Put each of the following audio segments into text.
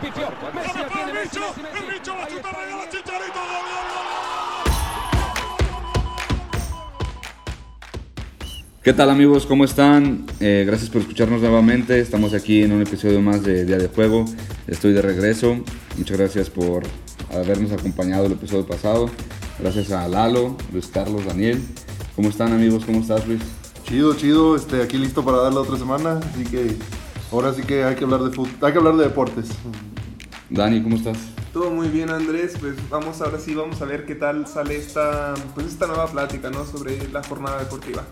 quedó largo, pifió. Messi la tiene, Messi, Messi, Messi. El bicho va a Ahí chutar, está. regala Chicharito, gol, gol, gol, gol. ¿Qué tal amigos? ¿Cómo están? Eh, gracias por escucharnos nuevamente. Estamos aquí en un episodio más de Día de Juego. Estoy de regreso. Muchas gracias por habernos acompañado el episodio pasado. Gracias a Lalo, Luis Carlos, Daniel. ¿Cómo están amigos? ¿Cómo estás Luis? Chido, chido, este, aquí listo para dar la otra semana, así que ahora sí que hay que hablar de fut- hay que hablar de deportes. Dani, ¿cómo estás? Todo muy bien Andrés, pues vamos ahora sí, vamos a ver qué tal sale esta, pues esta nueva plática, ¿no? Sobre la jornada deportiva.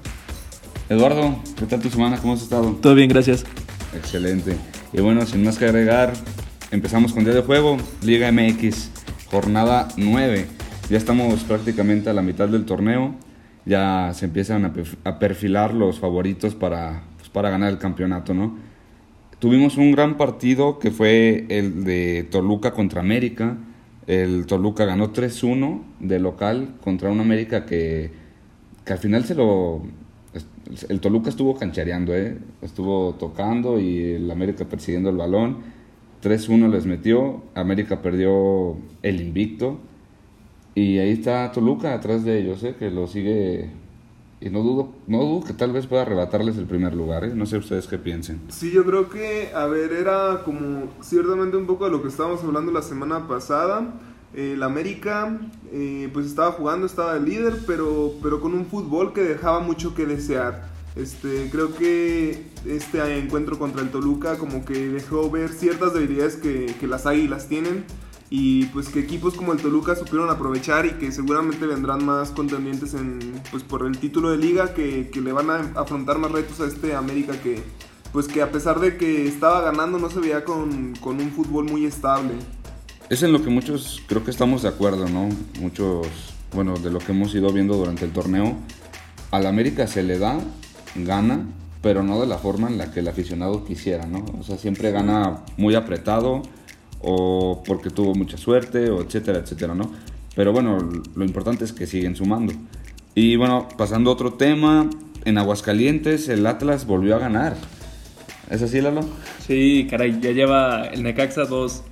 Eduardo, ¿qué tal tu semana? ¿Cómo has estado? Todo bien, gracias. Excelente. Y bueno, sin más que agregar, empezamos con Día de Juego, Liga MX, jornada 9. Ya estamos prácticamente a la mitad del torneo. Ya se empiezan a perfilar los favoritos para, pues, para ganar el campeonato, ¿no? Tuvimos un gran partido que fue el de Toluca contra América. El Toluca ganó 3-1 de local contra un América que, que al final se lo... El Toluca estuvo canchareando, ¿eh? estuvo tocando y el América persiguiendo el balón. 3-1 les metió. América perdió el invicto. Y ahí está Toluca atrás de ellos, ¿eh? que lo sigue. Y no dudo, no dudo que tal vez pueda arrebatarles el primer lugar. ¿eh? No sé ustedes qué piensen. Sí, yo creo que, a ver, era como ciertamente un poco de lo que estábamos hablando la semana pasada. El América, eh, pues estaba jugando, estaba de líder, pero, pero con un fútbol que dejaba mucho que desear. Este, creo que este encuentro contra el Toluca como que dejó ver ciertas debilidades que, que las águilas tienen y pues que equipos como el Toluca supieron aprovechar y que seguramente vendrán más contendientes en, pues por el título de liga que, que le van a afrontar más retos a este América que pues que a pesar de que estaba ganando no se veía con, con un fútbol muy estable. Es en lo que muchos creo que estamos de acuerdo, ¿no? Muchos, bueno, de lo que hemos ido viendo durante el torneo. Al América se le da, gana, pero no de la forma en la que el aficionado quisiera, ¿no? O sea, siempre gana muy apretado o porque tuvo mucha suerte o etcétera, etcétera, ¿no? Pero bueno, lo importante es que siguen sumando. Y bueno, pasando a otro tema, en Aguascalientes el Atlas volvió a ganar. ¿Es así, Lalo? Sí, caray, ya lleva el Necaxa dos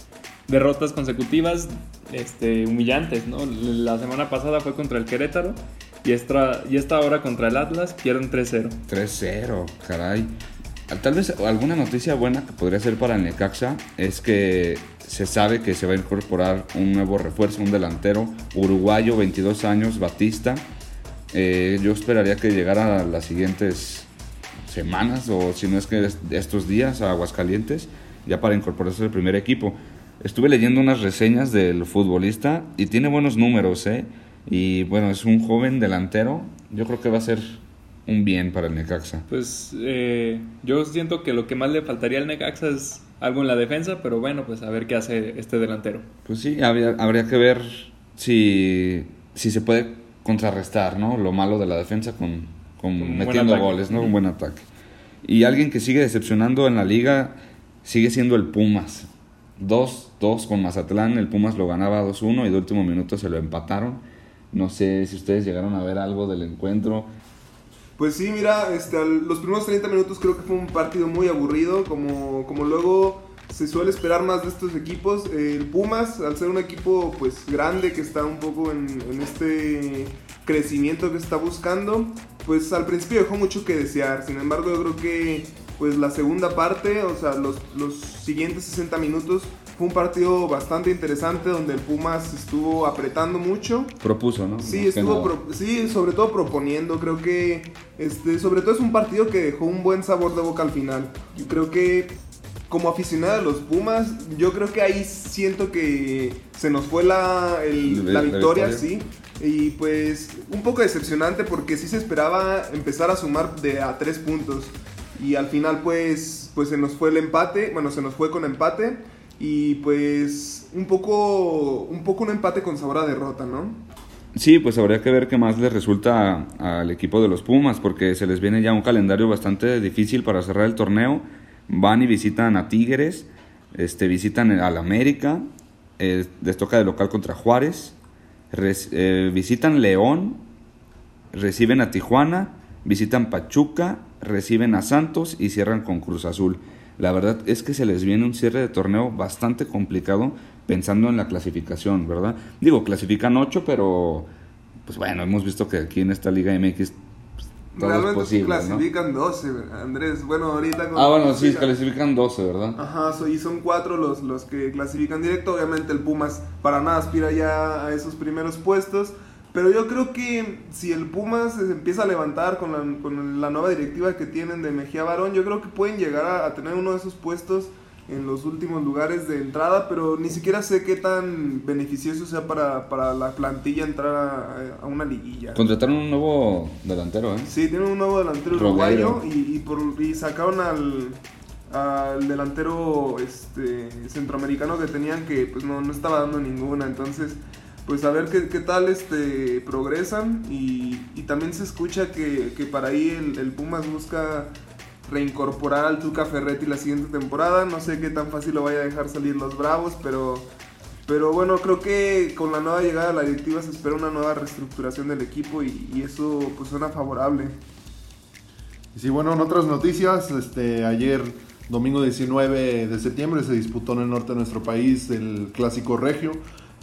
derrotas consecutivas este, humillantes, ¿no? La semana pasada fue contra el Querétaro y esta, y esta hora contra el Atlas pierden 3-0. 3-0, caray. Tal vez alguna noticia buena que podría ser para el Necaxa es que se sabe que se va a incorporar un nuevo refuerzo, un delantero uruguayo, 22 años, Batista. Eh, yo esperaría que llegara las siguientes semanas o si no es que es- estos días a Aguascalientes ya para incorporarse al primer equipo. Estuve leyendo unas reseñas del futbolista y tiene buenos números, ¿eh? Y bueno, es un joven delantero. Yo creo que va a ser un bien para el Necaxa. Pues eh, yo siento que lo que más le faltaría al Necaxa es algo en la defensa, pero bueno, pues a ver qué hace este delantero. Pues sí, habría, habría que ver si, si se puede contrarrestar, ¿no? Lo malo de la defensa con, con metiendo goles, ¿no? Un buen ataque. Y alguien que sigue decepcionando en la liga sigue siendo el Pumas. 2-2 con Mazatlán, el Pumas lo ganaba 2-1 y de último minuto se lo empataron. No sé si ustedes llegaron a ver algo del encuentro. Pues sí, mira, este, los primeros 30 minutos creo que fue un partido muy aburrido, como, como luego se suele esperar más de estos equipos. El Pumas, al ser un equipo pues grande que está un poco en, en este crecimiento que está buscando, pues al principio dejó mucho que desear. Sin embargo, yo creo que pues la segunda parte, o sea, los, los siguientes 60 minutos, fue un partido bastante interesante donde el Pumas estuvo apretando mucho. Propuso, ¿no? Sí, estuvo pro- sí, sobre todo proponiendo. Creo que este, sobre todo es un partido que dejó un buen sabor de boca al final. Yo creo que como aficionado de los Pumas, yo creo que ahí siento que se nos fue la, el- La- la la victoria, victoria. sí. Y pues un poco decepcionante porque sí se esperaba empezar a sumar de a tres puntos. Y al final pues, pues se nos fue el empate, bueno, se nos fue con empate. Y pues un poco, un poco un empate con sabor a derrota, ¿no? Sí, pues habría que ver qué más les resulta al equipo de los Pumas, porque se les viene ya un calendario bastante difícil para cerrar el torneo. Van y visitan a Tigres, este, visitan al América, eh, les toca de local contra Juárez, eh, visitan León, reciben a Tijuana, visitan Pachuca, reciben a Santos y cierran con Cruz Azul. La verdad es que se les viene un cierre de torneo bastante complicado pensando en la clasificación, ¿verdad? Digo, clasifican 8, pero pues bueno, hemos visto que aquí en esta Liga MX pues, todo Realmente posible, ¿no? clasifican 12, Andrés. Bueno, ahorita... Ah, bueno, sí, clasifican 12, ¿verdad? Ajá, so- y son cuatro los, los que clasifican directo. Obviamente el Pumas para nada aspira ya a esos primeros puestos. Pero yo creo que si el Pumas se empieza a levantar con la, con la nueva directiva que tienen de Mejía Barón, yo creo que pueden llegar a, a tener uno de esos puestos en los últimos lugares de entrada, pero ni siquiera sé qué tan beneficioso sea para, para la plantilla entrar a, a una liguilla. Contrataron un nuevo delantero, ¿eh? Sí, tienen un nuevo delantero uruguayo y, y, por, y sacaron al, al delantero este, centroamericano que tenían que pues no, no estaba dando ninguna. Entonces, pues a ver qué, qué tal este, progresan. Y, y también se escucha que, que para ahí el, Pumas busca reincorporar al Tuca Ferretti la siguiente temporada. No sé qué tan fácil lo vaya a dejar salir los Bravos, pero... Pero bueno, creo que con la nueva llegada de la directiva se espera una nueva reestructuración del equipo y, eso pues suena favorable. Sí, bueno, en otras noticias, este, ayer, domingo 19 de septiembre, se disputó en el norte de nuestro país el Clásico Regio.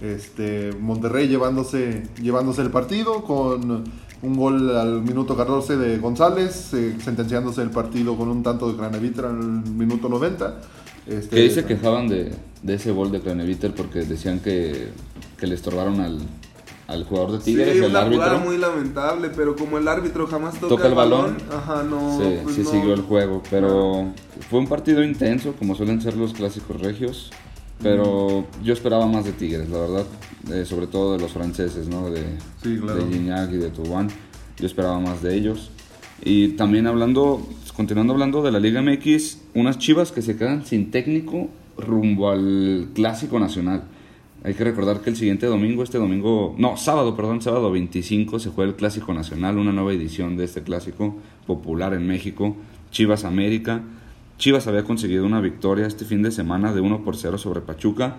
Este, Monterrey llevándose, llevándose el partido con un gol al minuto 14 de González, eh, sentenciándose el partido con un tanto de Cranevitra en el minuto 90. Este, Que se quejaban de, de ese gol de Craneviter porque decían que, que le estorbaron al, al jugador de Tigres, sí, el una jugada árbitro. muy lamentable, pero como el árbitro jamás toca, Toca el balón. ajá, no, Sí, pues sí no. siguió el juego, pero fue un partido intenso, como suelen ser los clásicos regios. Pero yo esperaba más de Tigres, la verdad, eh, sobre todo de los franceses, ¿no? De, Sí, claro. de Gignac y de Toubán. Yo esperaba más de ellos. Y también hablando, continuando hablando de la Liga MX, unas chivas que se quedan sin técnico rumbo al Clásico Nacional. Hay que recordar que el siguiente domingo, este domingo, no, sábado, perdón, sábado 25 se juega el Clásico Nacional, una nueva edición de este clásico popular en México, Chivas América. Chivas había conseguido una victoria este fin de semana de 1 por 0 sobre Pachuca,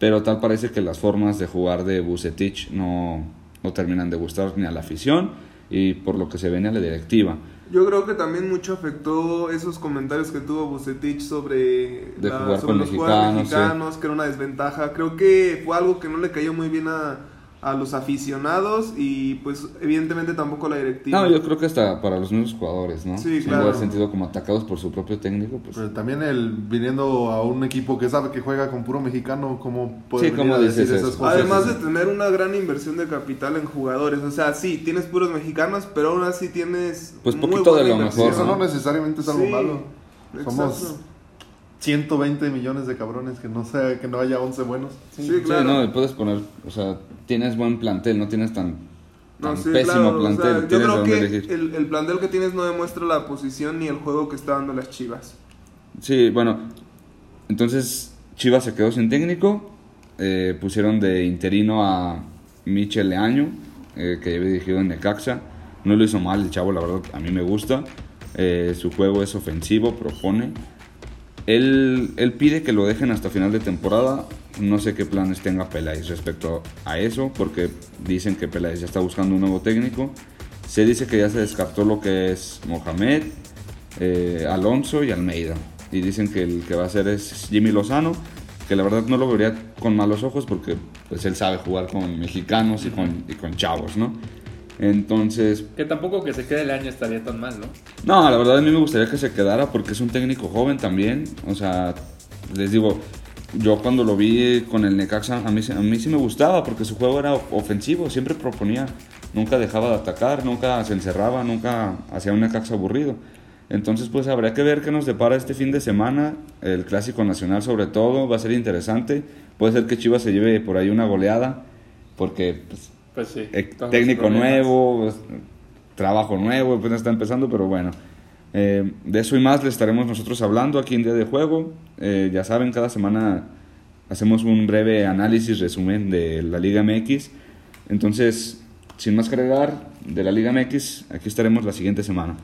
pero tal parece que las formas de jugar de Bucetich no, no terminan de gustar ni a la afición y por lo que se ve ni a la directiva. Yo creo que también mucho afectó esos comentarios que tuvo Bucetich sobre, De jugar sobre con los jugadores mexicanos, mexicanos, que era una desventaja. Creo que fue algo que no le cayó muy bien a, a los aficionados y pues evidentemente tampoco la directiva. No, yo creo que hasta para los mismos jugadores, ¿no? Sí, claro. han sentido como atacados por su propio técnico, pues... Pero también el viniendo a un equipo que sabe que juega con puro mexicano, ¿cómo puede Sí, venir ¿cómo a decir dices esas eso? cosas? Además de tener una gran inversión de capital en jugadores, o sea, sí, tienes puros mexicanos, pero aún así tienes Pues muy poquito de lo inversión. mejor, Eso no necesariamente es algo Sí, malo. Somos exacto. 120 millones de cabrones que no sea que no haya 11 buenos. Sí, Sí, claro. no, le puedes poner, o sea, tienes buen plantel, no tienes tan, No, sí, pésimo claro, o plantel, sea, yo tienes creo que elegir. el, el plantel que tienes no demuestra la posición ni el juego que está dando las Chivas. Sí, bueno, entonces Chivas se quedó sin técnico, eh, pusieron de interino a Michel Leaño, eh, que había dirigido en Necaxa, no lo hizo mal el chavo, la verdad, a mí me gusta, Eh, su juego es ofensivo, propone, él, pide que lo dejen hasta final de temporada, no sé qué planes tenga Peláez respecto a eso, porque dicen que Peláez ya está buscando un nuevo técnico, se dice que ya se descartó lo que es Mohamed, eh, Alonso y Almeida. Y dicen que el que va a ser es Jimmy Lozano, que la verdad no lo vería con malos ojos porque pues él sabe jugar con mexicanos y con chavos, ¿no? Entonces, Que tampoco que se quede el año estaría tan mal, ¿no? no, la verdad a mí me gustaría que se quedara porque es un técnico joven también. O sea, les digo, yo cuando lo vi con el Necaxa, a mí, a mí sí me gustaba porque su juego era ofensivo, siempre proponía, nunca dejaba de atacar, nunca se encerraba, nunca hacía un Necaxa aburrido. Entonces, pues habría que ver qué nos depara este fin de semana, el Clásico Nacional sobre todo, va a ser interesante. Puede ser que Chivas se lleve por ahí una goleada, porque pues, Pues sí. eh, técnico nuevo, pues, trabajo nuevo, pues está empezando, pero bueno. Eh, de eso y más le estaremos nosotros hablando aquí en Día de Juego. Eh, ya saben, cada semana hacemos un breve análisis, resumen de la Liga MX. Entonces, sin más que agregar, de la Liga MX, aquí estaremos la siguiente semana.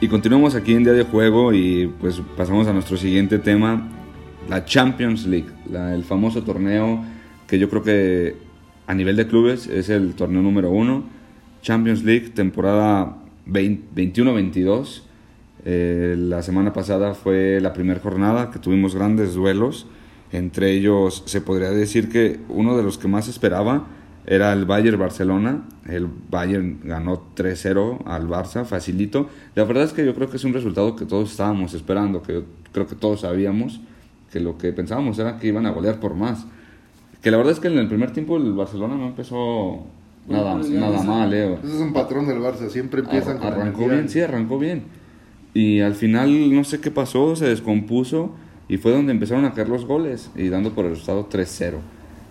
Y continuamos aquí en Día de Juego y pues pasamos a nuestro siguiente tema, la Champions League, la- el famoso torneo que yo creo que a nivel de clubes es el torneo número uno. Champions League, temporada 21-22. Eh, la semana pasada fue la primera jornada que tuvimos grandes duelos. Entre ellos se podría decir que uno de los que más esperaba era el Bayern Barcelona. El Bayern ganó 3-0 al Barça, facilito. La verdad es que yo creo que es un resultado que todos estábamos esperando, que yo creo que todos sabíamos que lo que pensábamos era que iban a golear por más. Que la verdad es que en el primer tiempo el Barcelona no empezó nada, nada mal, eh. Ese es un patrón del Barça, siempre empiezan con Arrancó energía. bien, sí, arrancó bien. Y al final no sé qué pasó, se descompuso y fue donde empezaron a caer los goles y dando por el resultado 3-0.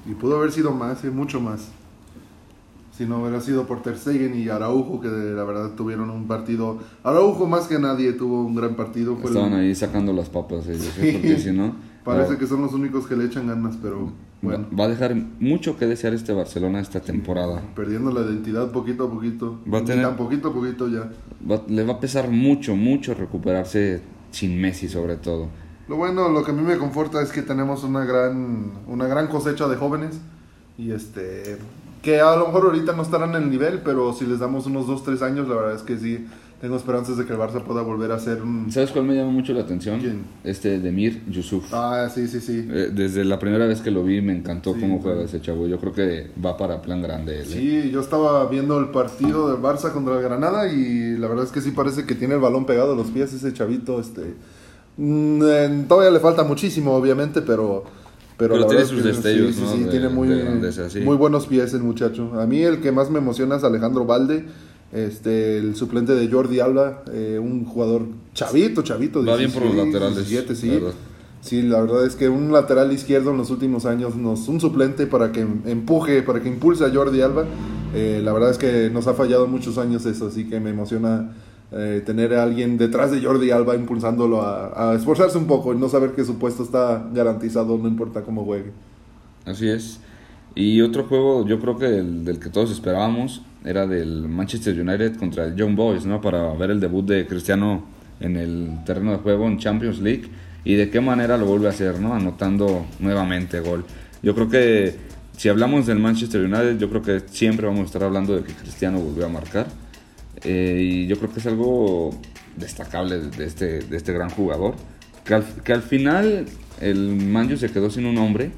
Y pudo haber sido más, eh, mucho más. Si no hubiera sido por Ter Stegen y Araujo, que la verdad tuvieron un partido. Araujo más que nadie tuvo un gran partido. Fue el- Estaban ahí sacando las papas ellos, ¿eh? Sí. porque si no... Parece va- que son los únicos que le echan ganas, pero bueno. va, a dejar mucho que desear este Barcelona esta temporada. Perdiendo la identidad poquito a poquito. Va a tener- poquito a poquito ya. Va- le va a pesar mucho, mucho recuperarse sin Messi sobre todo. Lo bueno, lo que a mí me conforta es que tenemos una gran, una gran cosecha de jóvenes. Y este. Que a lo mejor ahorita no estarán en el nivel, pero si les damos unos 2-3 años, la verdad es que sí. Tengo esperanzas de que el Barça pueda volver a ser un. ¿Sabes cuál me llama mucho la atención? ¿Quién? Este Demir Yusuf. Ah, sí, sí, sí. Eh, Desde la primera vez que lo vi me encantó Sí, cómo juega ese chavo. Yo creo que va para plan grande. él, ¿eh? Sí, yo estaba viendo el partido del Barça contra el Granada y la verdad es que sí parece que tiene el balón pegado a los pies ese chavito. Este, Mm, eh, todavía le falta muchísimo, obviamente, pero... Pero, Pero la tiene es sus que destellos, sí, ¿no? sí, sí, de- tiene muy, de grandeza, sí. muy buenos pies el muchacho. A mí el que más me emociona es Alejandro Valde, este, el suplente de Jordi Alba, eh, un jugador chavito, chavito. Va bien por los 16, laterales, 17, sí. la. Sí, la verdad es que un lateral izquierdo en los últimos años, nos, un suplente para que empuje, para que impulse a Jordi Alba. eh, la verdad es que nos ha fallado muchos años eso, así que me emociona eh, tener a alguien detrás de Jordi Alba impulsándolo a, esforzarse un poco y no saber que su puesto está garantizado, no importa cómo juegue. Así es. Y otro juego, yo creo que el, del que todos esperábamos era del Manchester United contra el Young Boys, ¿no? Para ver el debut de Cristiano en el terreno de juego en Champions League y de qué manera lo vuelve a hacer, ¿no? Anotando nuevamente gol. Yo creo que si hablamos del Manchester United, yo creo que siempre vamos a estar hablando de que Cristiano volvió a marcar. Eh, y yo creo que es algo destacable de este, de este gran jugador. Que al, que al final el Manju se quedó sin un hombre.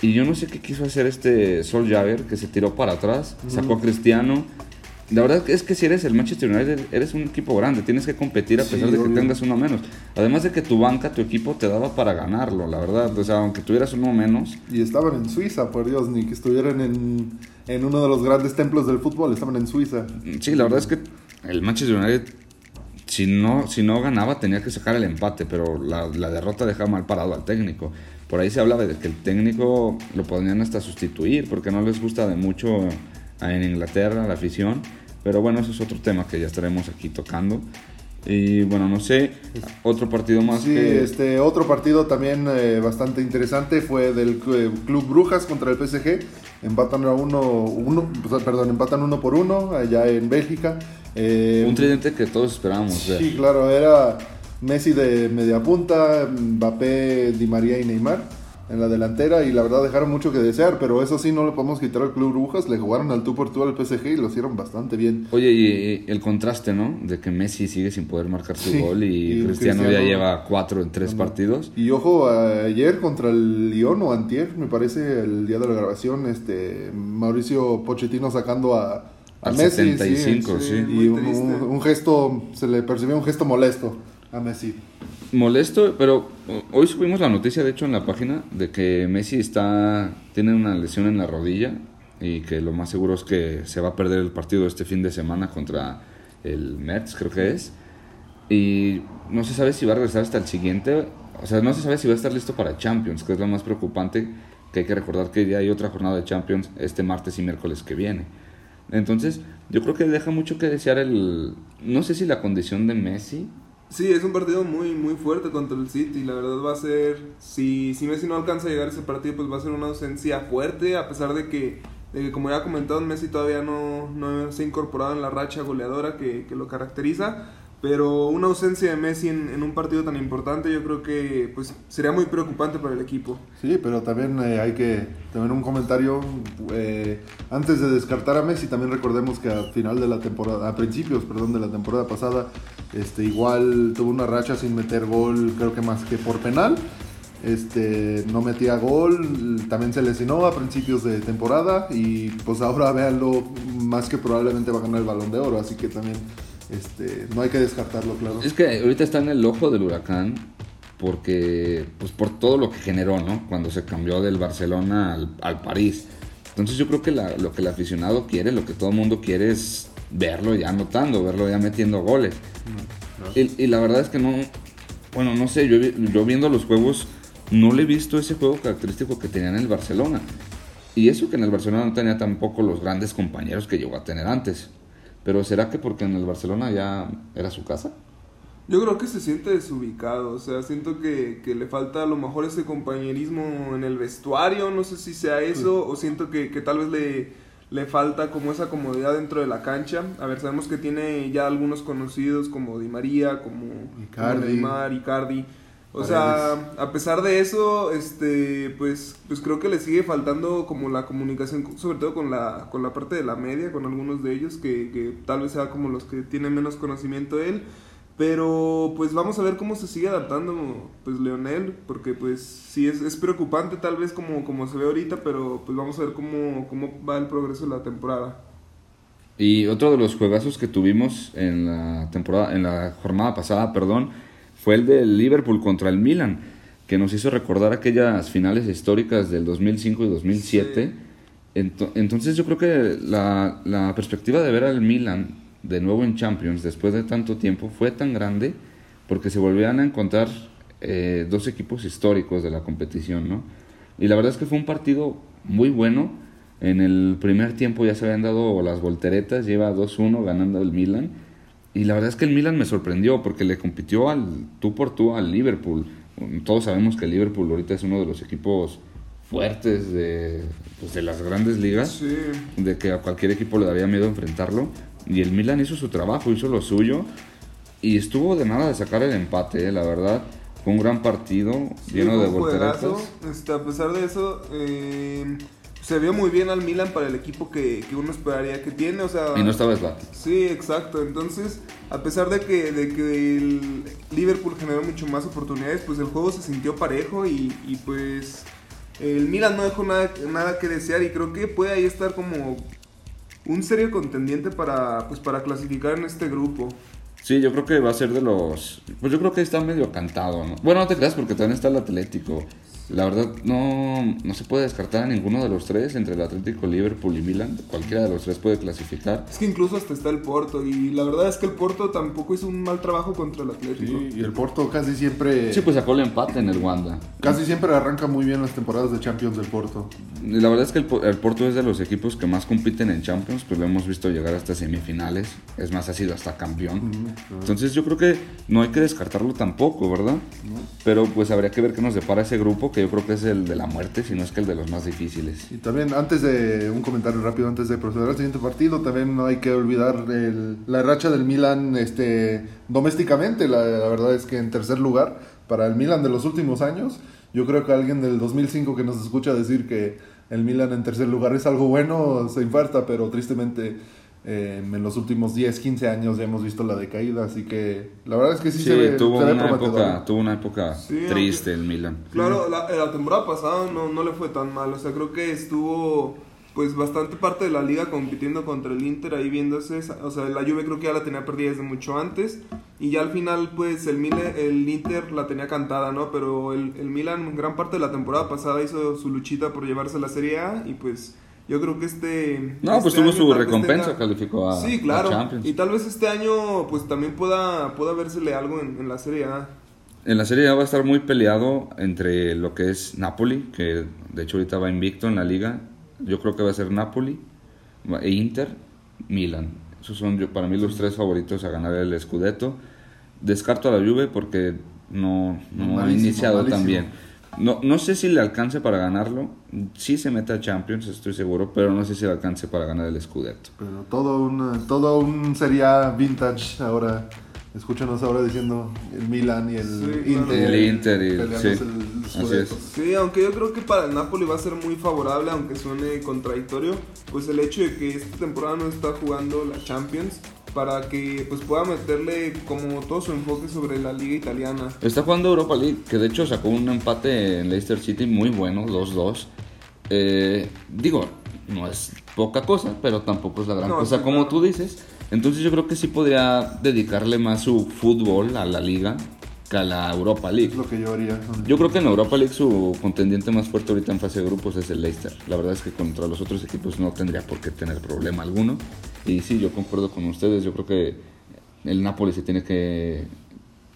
Y yo no sé qué quiso hacer este Sol Javier, que se tiró para atrás, sacó a Cristiano. La verdad es que si eres el Manchester United, eres un equipo grande, tienes que competir a Sí, pesar de que obvio. tengas uno menos. Además de que tu banca, tu equipo te daba para ganarlo, la verdad. O sea, aunque tuvieras uno menos, Y estaban en Suiza, por Dios, ni que estuvieran en, en uno de los grandes templos del fútbol, estaban en Suiza. Sí, la verdad es que el Manchester United, si no, si no ganaba, tenía que sacar el empate, pero la, la derrota dejaba mal parado al técnico. Por ahí se hablaba de que el técnico lo podrían hasta sustituir, porque no les gusta de mucho en Inglaterra la afición. Pero bueno, eso es otro tema que ya estaremos aquí tocando. Y bueno, no sé, otro partido más Sí, que... este otro partido también eh, bastante interesante fue del eh, Club Brujas contra el PSG. Empatan a uno, uno perdón, empatan uno por uno allá en Bélgica. Eh, Un tridente que todos esperábamos ver. Sí, claro, era Messi de media punta, Mbappé, Di María y Neymar en la delantera y la verdad dejaron mucho que desear, pero eso sí no le podemos quitar al Club Brujas, le jugaron al tú por tú al PSG y lo hicieron bastante bien. Oye, y, y el contraste, ¿no? De que Messi sigue sin poder marcar su Sí, gol y, y Cristiano, ya lleva cuatro en tres partidos. Y ojo, ayer contra el Lyon o Antier, me parece, el día de la grabación, este Mauricio Pochettino sacando a, a Al Messi. 75, sí. Y un, triste. un- un gesto, se le percibió un gesto molesto a Messi. Molesto, pero uh, hoy subimos la noticia, de hecho, en la página, de que Messi está tiene una lesión en la rodilla y que lo más seguro es que se va a perder el partido este fin de semana contra el Mets, creo que es. Y no se sabe si va a regresar hasta el siguiente, o sea, no se sabe si va a estar listo para Champions, que es lo más preocupante, que hay que recordar que ya hay otra jornada de Champions este martes y miércoles que viene. Entonces, yo creo que deja mucho que desear el... No sé si la condición de Messi, Sí, es un partido muy muy fuerte contra el City. La verdad va a ser, si, si Messi no alcanza a llegar a ese partido, pues va a ser una ausencia fuerte, a pesar de que, de que, como ya comentado, Messi todavía no, no se ha incorporado en la racha goleadora que, que lo caracteriza. Pero una ausencia de Messi en, un partido tan importante yo creo que pues sería muy preocupante para el equipo. Sí, pero también eh, hay que tener un comentario. eh, antes de descartar a Messi, también recordemos que al final de la temporada, a principios, perdón, de la temporada pasada, este, igual tuvo una racha sin meter gol, creo que más que por penal. Este, no metía gol, también se lesionó a principios de temporada y pues ahora véanlo, más que probablemente va a ganar el balón de oro, así que también este, no hay que descartarlo, claro. Es que ahorita está en el ojo del huracán porque, pues por todo lo que generó, ¿no? Cuando se cambió del Barcelona al, al París. Entonces yo creo que la- lo que el aficionado quiere, lo que todo el mundo quiere es verlo ya anotando, verlo ya metiendo goles. Y, y la verdad es que no, bueno, no sé, yo, yo viendo los juegos no le he visto ese juego característico que tenía en el Barcelona. Y eso que en el Barcelona no tenía tampoco los grandes compañeros que llegó a tener antes. Pero ¿será que porque en el Barcelona ya era su casa? Yo creo que se siente desubicado, o sea, siento que, que le falta a lo mejor ese compañerismo en el vestuario, no sé si sea eso, o siento que, que tal vez le, le falta como esa comodidad dentro de la cancha. A ver, sabemos que tiene ya algunos conocidos como Di María, como, como Icardi. Neymar, Icardi. O sea, a pesar de eso, este, pues, pues creo que le sigue faltando como la comunicación, sobre todo con la, con la parte de la media, con algunos de ellos, que, que tal vez sea como los que tienen menos conocimiento de él. Pero pues vamos a ver cómo se sigue adaptando pues Leonel, porque pues sí es, es preocupante tal vez como, como se ve ahorita, pero pues vamos a ver cómo, cómo va el progreso de la temporada. Y otro de los juegazos que tuvimos en la temporada, en la jornada pasada, perdón, fue el del Liverpool contra el Milan, que nos hizo recordar aquellas finales históricas del 2005 y 2007. Ento- entonces yo creo que la, la perspectiva de ver al Milan de nuevo en Champions después de tanto tiempo fue tan grande porque se volvían a encontrar eh, dos equipos históricos de la competición, ¿no? Y la verdad es que fue un partido muy bueno. En el primer tiempo ya se habían dado las volteretas, lleva 2-1 ganando el Milan. Y la verdad es que el Milan me sorprendió porque le compitió al tú por tú al Liverpool. Todos sabemos que el Liverpool ahorita es uno de los equipos fuertes de, pues, de las grandes ligas, Sí, de que a cualquier equipo le daría miedo enfrentarlo. Y el Milan hizo su trabajo, hizo lo suyo y estuvo de nada de sacar el empate, eh, la verdad. Fue un gran partido, sí, lleno de juegazo. volteretas. Este, a pesar de eso, eh, se vio muy bien al Milan para el equipo que, que uno esperaría que tiene, o sea... Y no estaba Zlatan. Sí, exacto. Entonces, a pesar de que, de que el Liverpool generó mucho más oportunidades, pues el juego se sintió parejo y, y pues el Milan no dejó nada, nada que desear y creo que puede ahí estar como un serio contendiente para, pues, para clasificar en este grupo. Sí, yo creo que va a ser de los. Pues yo creo que está medio cantado, ¿no? Bueno, no te creas porque también está el Atlético. La verdad, no, no se puede descartar a ninguno de los tres, entre el Atlético, Liverpool y Milan. Cualquiera de los tres puede clasificar. Es que incluso hasta está el Porto y la verdad es que el Porto tampoco hizo un mal trabajo contra el Atlético. Sí, y el Porto casi siempre, Sí, pues sacó el empate en el Wanda. casi siempre arranca muy bien las temporadas de Champions del Porto. Y La verdad es que el, el Porto es de los equipos que más compiten en Champions, pues lo hemos visto llegar hasta semifinales, es más, ha sido hasta campeón. Entonces yo creo que no hay que descartarlo tampoco, ¿verdad? Pero pues habría que ver qué nos depara ese grupo, que yo creo que es el de la muerte, si no es que el de los más difíciles. Y también, antes de un comentario rápido, antes de proceder al siguiente partido, también no hay que olvidar el- la racha del Milan este, domésticamente. La, la verdad es que en tercer lugar, para el Milan de los últimos años, yo creo que alguien del 2005 que nos escucha decir que el Milan en tercer lugar es algo bueno, se infarta, pero tristemente eh, en los últimos 10, 15 años ya hemos visto la decaída, así que la verdad es que sí, Sí, se ve, tuvo, se ve una época, tuvo una época Sí, triste el Milan. Claro, la, la temporada pasada no, no le fue tan mal, o sea, creo que estuvo pues bastante parte de la liga compitiendo contra el Inter ahí viéndose, o sea, la Juve creo que ya la tenía perdida desde mucho antes y ya al final pues el, Mile- el Inter la tenía cantada, ¿no? Pero el, el Milan gran parte de la temporada pasada hizo su luchita por llevarse la Serie A y pues yo creo que este... No, pues este tuvo año su recompensa, tenga- calificó a, Sí, a claro, Champions. y tal vez este año pues también pueda, pueda vérsele algo en, en la Serie A. En la serie A va a estar muy peleado entre lo que es Napoli, que de hecho ahorita va invicto en la liga. Yo creo que va a ser Napoli, e Inter, Milan. Esos son yo, para mí los tres favoritos a ganar el Scudetto. Descarto a la Juve porque no, no ha Malísimo, iniciado tan malísimo. bien. No, no sé si le alcance para ganarlo. Sí se mete a Champions, estoy seguro, pero no sé si le alcance para ganar el Scudetto. Pero todo un, todo un sería vintage ahora Escúchanos ahora diciendo el Milan y el Sí, claro. Inter. El Inter y- sí, el scudetto. Sí, aunque yo creo que para el Napoli va a ser muy favorable, aunque suene contradictorio, pues el hecho de que esta temporada no está jugando la Champions para que pues pueda meterle como todo su enfoque sobre la liga italiana. Está jugando Europa League, que de hecho sacó un empate en Leicester City muy bueno, 2-2. Eh, digo, no es poca cosa, pero tampoco es la gran No, cosa sí, como claro. tú dices. Entonces yo creo que sí podría dedicarle más su fútbol a la liga a la Europa League. Es lo que yo haría. Yo creo que en Europa League su contendiente más fuerte ahorita en fase de grupos es el Leicester. La verdad es que contra los otros equipos no tendría por qué tener problema alguno. Y sí, yo concuerdo con ustedes. Yo creo que el Napoli se tiene que,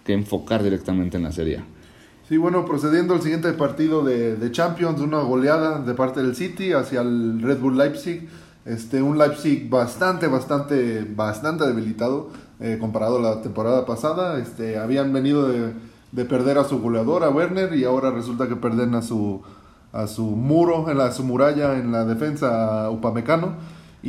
que enfocar directamente en la Serie A. Sí, bueno, procediendo al siguiente partido de, de Champions, una goleada de parte del City hacia el Red Bull Leipzig. Este, un Leipzig bastante, bastante, bastante debilitado eh, comparado a la temporada pasada. Este, habían venido de, de perder a su goleador, a Werner, y ahora resulta que perden a su, a su muro, a su muralla en la defensa, a Upamecano.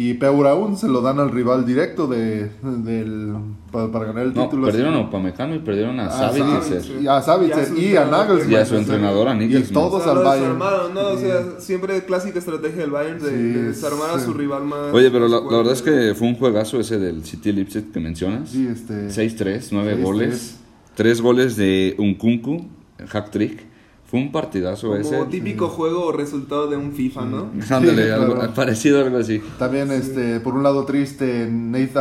Y peor aún, se lo dan al rival directo de, del, para, para ganar el No, título. perdieron a Upamecano y perdieron a. Sabitzer, y a Sabitzer Y a su y a entrenador. Nagelsmann. Y a su entrenador, a Y todos O sea, al Bayern. desarmaron, ¿no? O sea, siempre clásica estrategia del Bayern de, Sí, de desarmar a su rival más. Oye, pero la, verdad es que fue un juegazo ese del City Leipzig que mencionas. Sí, este. 6-3, 9 6-3. goles. 3 goles de Unkunku, hack trick. Fue un partidazo Como ese. típico juego o resultado de un FIFA, ¿no? Ándale, Sí, algo- claro. parecido algo así. También, este, por un lado triste,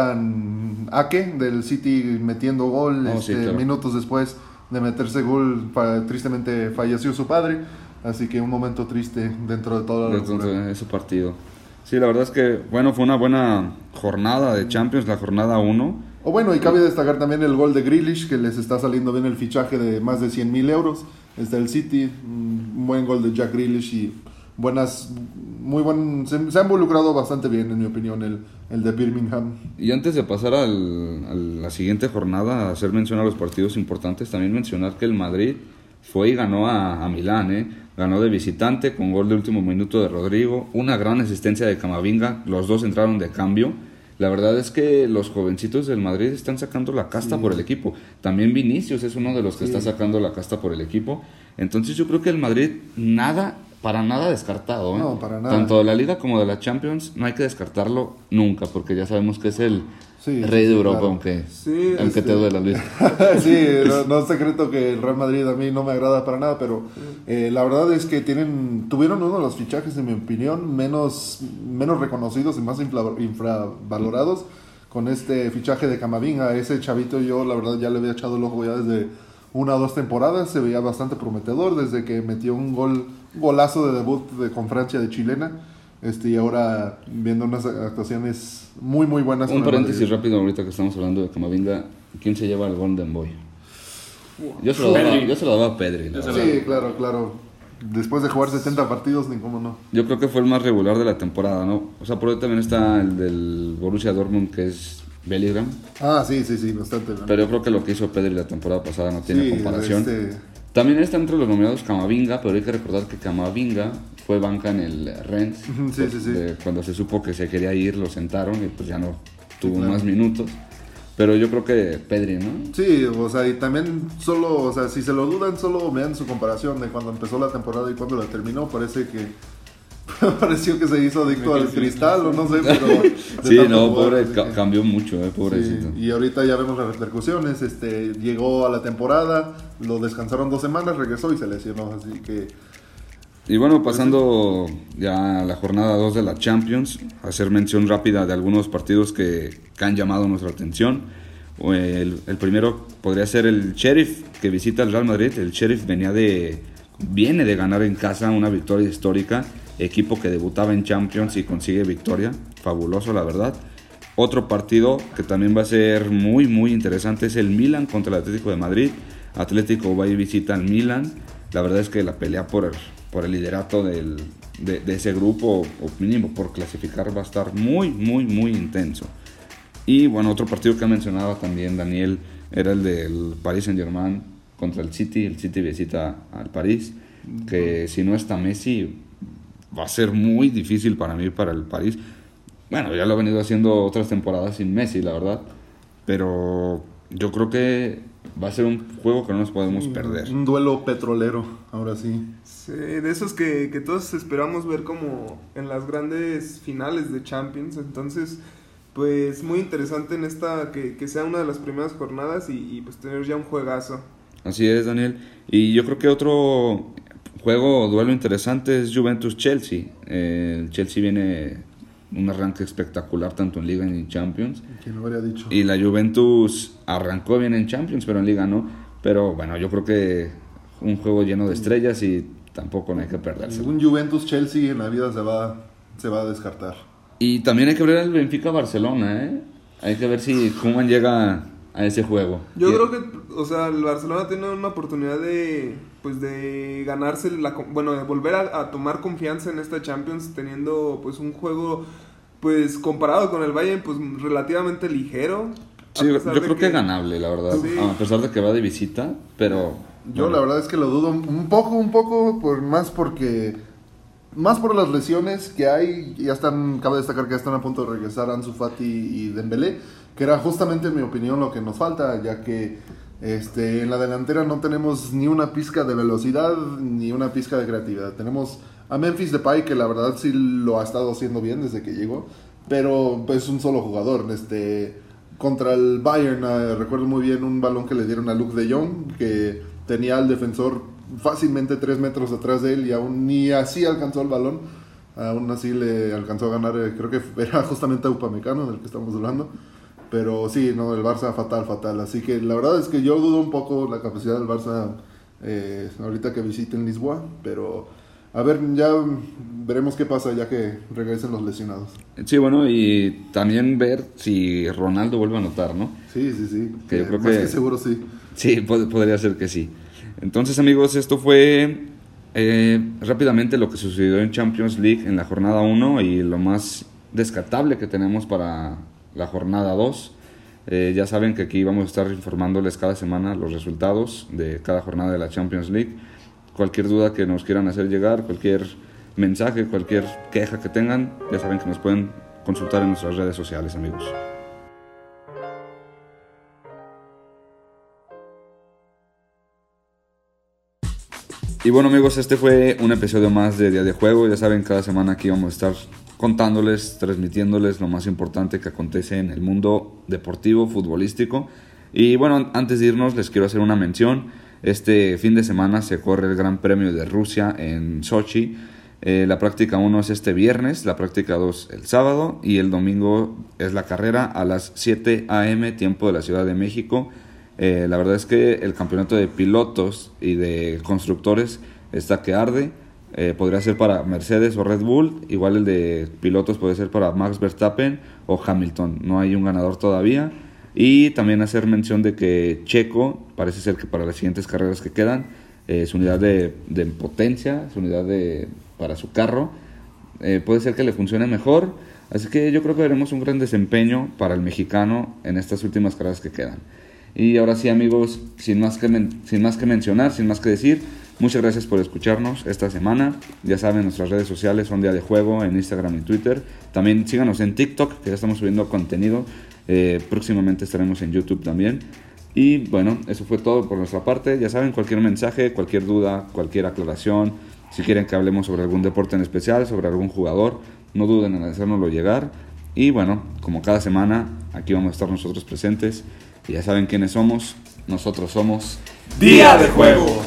Nathan Ake del City metiendo gol. Oh, sí, este, claro. Minutos después de meterse gol, tristemente falleció su padre. Así que un momento triste dentro de toda la Entonces, locura. ese partido. Sí, la verdad es que, bueno, fue una buena jornada de Champions, la jornada 1. O bueno, y cabe destacar también el gol de Grealish, que les está saliendo bien el fichaje de más de 100 mil euros. Está el City, un buen gol de Jack Grealish y buenas, muy buen, se, se ha involucrado bastante bien, en mi opinión, el, el de Birmingham. Y antes de pasar a la siguiente jornada, hacer mención a los partidos importantes, también mencionar que el Madrid fue y ganó a, a Milán, ¿eh? ganó de visitante con gol de último minuto de Rodrigo, una gran asistencia de Camavinga, los dos entraron de cambio. La verdad es que los jovencitos del Madrid están sacando la casta por el equipo. También Vinicius es uno de los que está sacando la casta por el equipo. Entonces yo creo que el Madrid nada, para nada descartado. ¿eh? No, para nada. Tanto de la Liga como de la Champions no hay que descartarlo nunca porque ya sabemos que es el Sí, rey sí, de Europa, claro. aunque, Sí, aunque este- te duela, Luis. sí, no, no es secreto que el Real Madrid a mí no me agrada para nada, pero eh, la verdad es que tienen tuvieron uno de los fichajes, en mi opinión, menos, menos reconocidos y más infla- infravalorados con este fichaje de Camavinga. Ese chavito yo la verdad ya le había echado el ojo ya desde una o dos temporadas, se veía bastante prometedor desde que metió un gol, un golazo de debut de, con Francia de chilena. Este, y ahora viendo unas actuaciones muy muy buenas. Un paréntesis Madrid. rápido ahorita que estamos hablando de Camavinga. ¿Quién se lleva el Golden Boy? Yo se lo daba, yo se lo daba a Pedri. Sí, claro, claro. Después de jugar 70 partidos, ni cómo no. Yo creo que fue el más regular de la temporada, ¿no? O sea, por ahí también está el del Borussia Dortmund, que es Bellingham. Ah, sí, sí, sí, bastante. Pero yo creo que lo que hizo Pedri la temporada pasada no tiene Sí, comparación. este, También está entre los nominados Camavinga, pero hay que recordar que Camavinga fue banca en el Rennes. Ujú, sí, sí, sí. De- Cuando se supo que se quería ir, lo sentaron y pues ya no tuvo claro. más minutos. Pero yo creo que Pedri, ¿no? Sí, o sea, y también solo, o sea, si se lo dudan, solo vean su comparación de cuando empezó la temporada y cuando la terminó. Parece que pareció que se hizo adicto al cristal o no sé, pero. Sí, no, jugar, pobre, así ca- que- cambió mucho, eh, pobrecito. Sí, y ahorita ya vemos las repercusiones. Este, llegó a la temporada, lo descansaron dos semanas, regresó y se lesionó. Así que Y bueno, pasando ya a la jornada 2 de la Champions, hacer mención rápida de algunos partidos que, han llamado nuestra atención. El primero podría ser el Sheriff que visita el Real Madrid. El Sheriff venía de, viene de ganar en casa una victoria histórica. Equipo que debutaba en Champions y consigue victoria. Fabuloso, la verdad. Otro partido que también va a ser muy, muy interesante es el Milan contra el Atlético de Madrid. Atlético va y visita al Milan. La verdad es que la pelea por el, por el liderato del- de, de ese grupo, o mínimo por clasificar, va a estar muy, muy, muy intenso. Y bueno, otro partido que mencionaba también Daniel era el del Paris Saint Germain contra el City. El City visita al París. Que si no está Messi, va a ser muy difícil para mí, para el París. Bueno, ya lo ha venido haciendo otras temporadas sin Messi, la verdad. Pero yo creo que va a ser un juego que no nos podemos perder. Un duelo petrolero, ahora sí. Sí, de esos que, que todos esperamos ver como en las grandes finales de Champions. Entonces, pues muy interesante en esta, que, que sea una de las primeras jornadas y, y, pues tener ya un juegazo. Así es, Daniel. Y yo creo que otro juego o duelo interesante es Juventus-Chelsea. Eh, el Chelsea viene un arranque espectacular tanto en Liga y en Champions. ¿Quién lo habría dicho? Y la Juventus arrancó bien en Champions, pero en Liga no. Pero bueno, yo creo que un juego lleno de estrellas y tampoco no hay que perderse. Un Juventus-Chelsea en la vida se va, se va a descartar. Y también hay que ver el Benfica-Barcelona, ¿eh? Hay que ver si Koeman llega a ese juego. Yo Y- creo que, o sea, el Barcelona tiene una oportunidad de, pues, de ganarse la, bueno, de volver a, a tomar confianza en esta Champions teniendo, pues, un juego, pues, comparado con el Bayern, pues, relativamente ligero. Sí, yo creo que, es ganable, la verdad. Sí. A pesar de que va de visita, pero... Yo la verdad es que lo dudo un poco, un poco, por más porque más por las lesiones que hay, ya están, cabe destacar que ya están a punto de regresar Ansu Fati y Dembélé, que era justamente en mi opinión lo que nos falta, ya que este, en la delantera no tenemos ni una pizca de velocidad ni una pizca de creatividad. Tenemos a Memphis Depay que la verdad sí lo ha estado haciendo bien desde que llegó, pero pues un solo jugador, este contra el Bayern, eh, recuerdo muy bien un balón que le dieron a Luke de Jong, que tenía al defensor fácilmente tres metros atrás de él y aún ni así alcanzó el balón. Aún así le alcanzó a ganar, eh, creo que era justamente a Upamecano del que estamos hablando. Pero sí, no, el Barça fatal, fatal. Así que la verdad es que yo dudo un poco la capacidad del Barça eh, ahorita que visiten Lisboa. Pero a ver, ya veremos qué pasa ya que regresen los lesionados. Sí, bueno, y también ver si Ronaldo vuelve a anotar, ¿no? Sí, sí, sí. Que yo Eh, creo más que- que seguro sí. Sí, pod- podría ser que sí. Entonces, amigos, esto fue eh, rápidamente lo que sucedió en Champions League en la jornada 1 y lo más descartable que tenemos para la jornada 2. Eh, ya saben que aquí vamos a estar informándoles cada semana los resultados de cada jornada de la Champions League. Cualquier duda que nos quieran hacer llegar, cualquier mensaje, cualquier queja que tengan, ya saben que nos pueden consultar en nuestras redes sociales, amigos. Y bueno amigos, este fue un episodio más de Día de Juego. Ya saben, cada semana aquí vamos a estar contándoles, transmitiéndoles lo más importante que acontece en el mundo deportivo, futbolístico. Y bueno, antes de irnos les quiero hacer una mención. Este fin de semana se corre el Gran Premio de Rusia en Sochi. Eh, la práctica 1 es este viernes, la práctica 2 el sábado y el domingo es la carrera a las 7 a.m. tiempo de la Ciudad de México. Eh, la verdad es que el campeonato de pilotos y de constructores está que arde. Eh, podría ser para Mercedes o Red Bull. Igual el de pilotos puede ser para Max Verstappen o Hamilton. No hay un ganador todavía. Y también hacer mención de que Checo parece ser que para las siguientes carreras que quedan, eh, su unidad de, potencia, su unidad de, para su carro, eh, puede ser que le funcione mejor. Así que yo creo que veremos un gran desempeño para el mexicano en estas últimas carreras que quedan. Y ahora sí, amigos, sin más, que sin más que mencionar, sin más que decir, muchas gracias por escucharnos esta semana. Ya saben, nuestras redes sociales son Día de Juego en Instagram y Twitter. También síganos en TikTok, que ya estamos subiendo contenido. Eh, próximamente estaremos en YouTube también. Y bueno, eso fue todo por nuestra parte. Ya saben, cualquier mensaje, cualquier duda, cualquier aclaración, si quieren que hablemos sobre algún deporte en especial, sobre algún jugador, no duden en hacérnoslo llegar. Y bueno, como cada semana, aquí vamos a estar nosotros presentes. Y ya saben quiénes somos. Nosotros somos Día de juego.